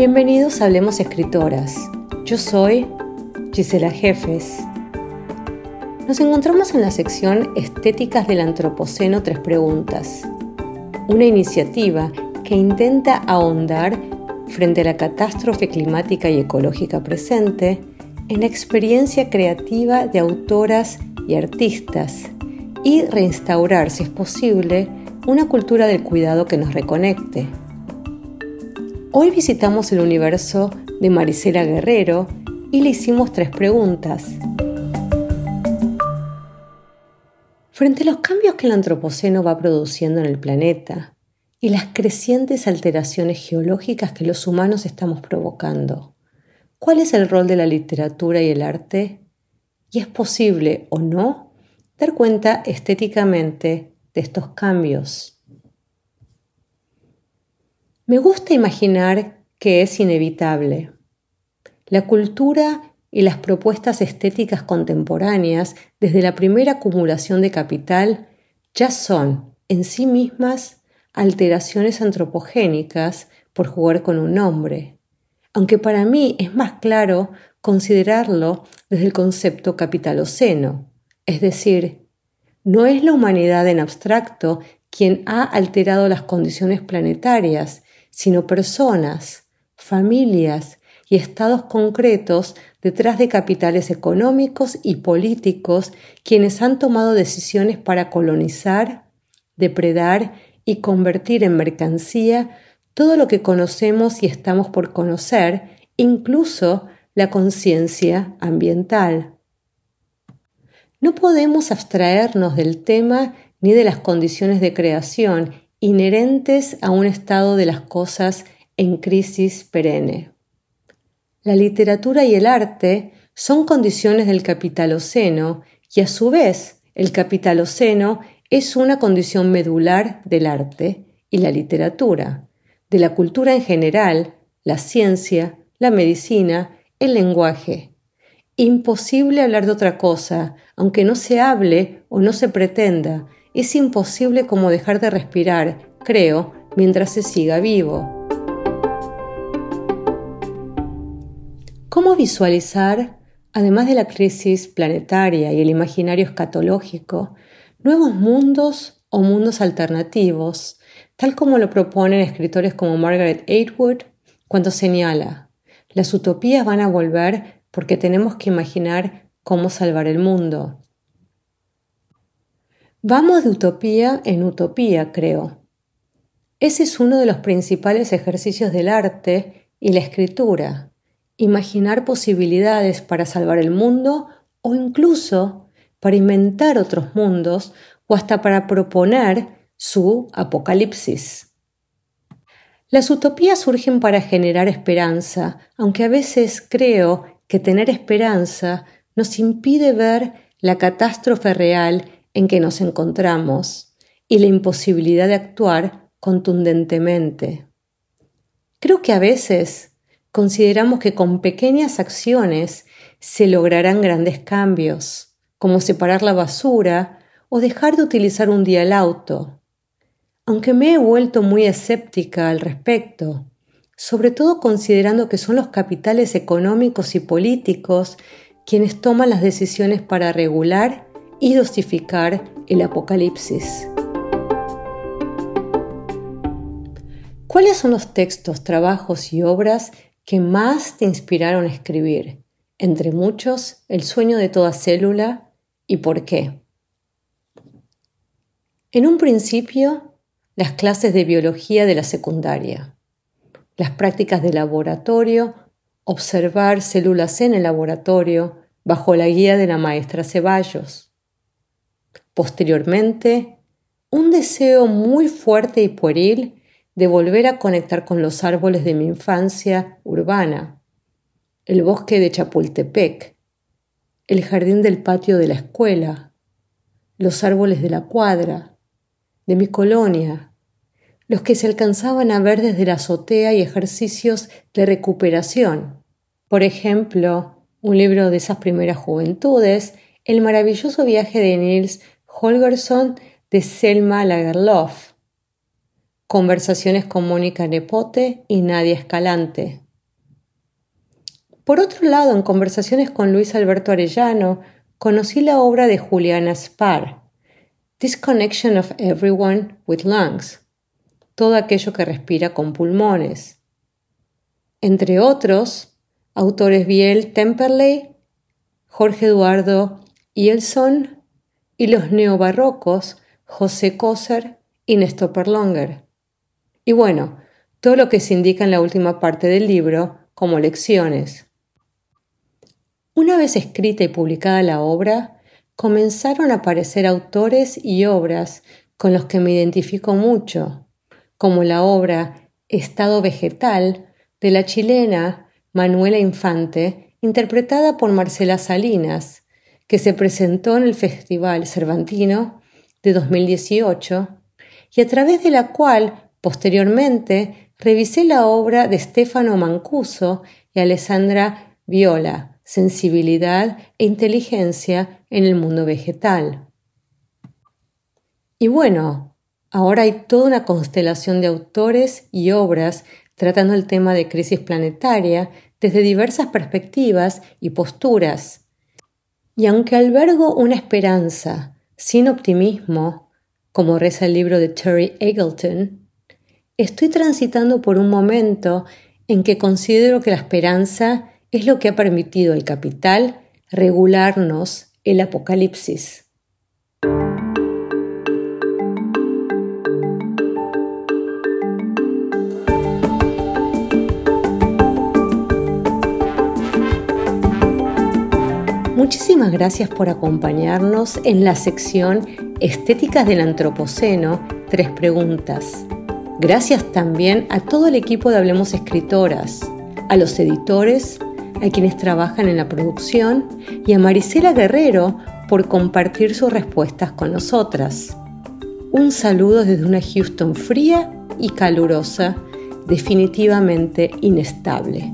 Bienvenidos a Hablemos Escritoras. Yo soy Gisela Jefes. Nos encontramos en la sección Estéticas del Antropoceno Tres Preguntas, una iniciativa que intenta ahondar frente a la catástrofe climática y ecológica presente en la experiencia creativa de autoras y artistas y reinstaurar, si es posible, una cultura del cuidado que nos reconecte Hoy visitamos el universo de Marisela Guerrero y le hicimos tres preguntas. Frente a los cambios que el Antropoceno va produciendo en el planeta y las crecientes alteraciones geológicas que los humanos estamos provocando, ¿cuál es el rol de la literatura y el arte? ¿Y es posible o no dar cuenta estéticamente de estos cambios? Me gusta imaginar que es inevitable. La cultura y las propuestas estéticas contemporáneas, desde la primera acumulación de capital, ya son en sí mismas alteraciones antropogénicas por jugar con un nombre, aunque para mí es más claro considerarlo desde el concepto capitaloceno, es decir, no es la humanidad en abstracto quien ha alterado las condiciones planetarias, sino personas, familias y estados concretos detrás de capitales económicos y políticos quienes han tomado decisiones para colonizar, depredar y convertir en mercancía todo lo que conocemos y estamos por conocer, incluso la conciencia ambiental. No podemos abstraernos del tema ni de las condiciones de creación inherentes a un estado de las cosas en crisis perenne. La literatura y el arte son condiciones del capitaloceno y a su vez el capitaloceno es una condición medular del arte y la literatura, de la cultura en general, la ciencia, la medicina, el lenguaje. Imposible hablar de otra cosa, aunque no se hable o no se pretenda, es imposible como dejar de respirar, creo, mientras se siga vivo. ¿Cómo visualizar, además de la crisis planetaria y el imaginario escatológico, nuevos mundos o mundos alternativos, tal como lo proponen escritores como Margaret Atwood cuando señala, las utopías van a volver porque tenemos que imaginar cómo salvar el mundo. Vamos de utopía en utopía, creo. Ese es uno de los principales ejercicios del arte y la escritura, imaginar posibilidades para salvar el mundo o incluso para inventar otros mundos o hasta para proponer su apocalipsis. Las utopías surgen para generar esperanza, aunque a veces creo que tener esperanza nos impide ver la catástrofe real en que nos encontramos y la imposibilidad de actuar contundentemente. Creo que a veces consideramos que con pequeñas acciones se lograrán grandes cambios, como separar la basura o dejar de utilizar un día el auto. Aunque me he vuelto muy escéptica al respecto, sobre todo considerando que son los capitales económicos y políticos quienes toman las decisiones para regular y dosificar el apocalipsis. ¿Cuáles son los textos, trabajos y obras que más te inspiraron a escribir? Entre muchos, El sueño de toda célula y por qué. En un principio, las clases de biología de la secundaria, las prácticas de laboratorio, observar células en el laboratorio bajo la guía de la maestra Ceballos Posteriormente, un deseo muy fuerte y pueril de volver a conectar con los árboles de mi infancia urbana, el bosque de Chapultepec, el jardín del patio de la escuela, los árboles de la cuadra, de mi colonia, los que se alcanzaban a ver desde la azotea y ejercicios de recuperación. Por ejemplo, un libro de esas primeras juventudes, El maravilloso viaje de Nils Holgersson de Selma Lagerlof. Conversaciones con Mónica Nepote y Nadia Escalante. Por otro lado, en conversaciones con Luis Alberto Arellano, conocí la obra de Juliana Spar, Disconnection of Everyone with Lungs, todo aquello que respira con pulmones. Entre otros, autores Biel Temperley, Jorge Eduardo Ielson y los neobarrocos José Coser y Néstor Perlonger. Y bueno, todo lo que se indica en la última parte del libro como lecciones. Una vez escrita y publicada la obra, comenzaron a aparecer autores y obras con los que me identifico mucho, como la obra Estado Vegetal de la chilena Manuela Infante, interpretada por Marcela Salinas, que se presentó en el Festival Cervantino de 2018 y a través de la cual posteriormente revisé la obra de Stefano Mancuso y Alessandra Viola, sensibilidad e inteligencia en el mundo vegetal. Y bueno, ahora hay toda una constelación de autores y obras tratando el tema de crisis planetaria desde diversas perspectivas y posturas. Y aunque albergo una esperanza sin optimismo, como reza el libro de Terry Eagleton, estoy transitando por un momento en que considero que la esperanza es lo que ha permitido al capital regularnos el apocalipsis. Muchísimas gracias por acompañarnos en la sección Estéticas del Antropoceno, tres preguntas. Gracias también a todo el equipo de Hablemos Escritoras, a los editores, a quienes trabajan en la producción y a Marisela Guerrero por compartir sus respuestas con nosotras. Un saludo desde una Houston fría y calurosa, definitivamente inestable.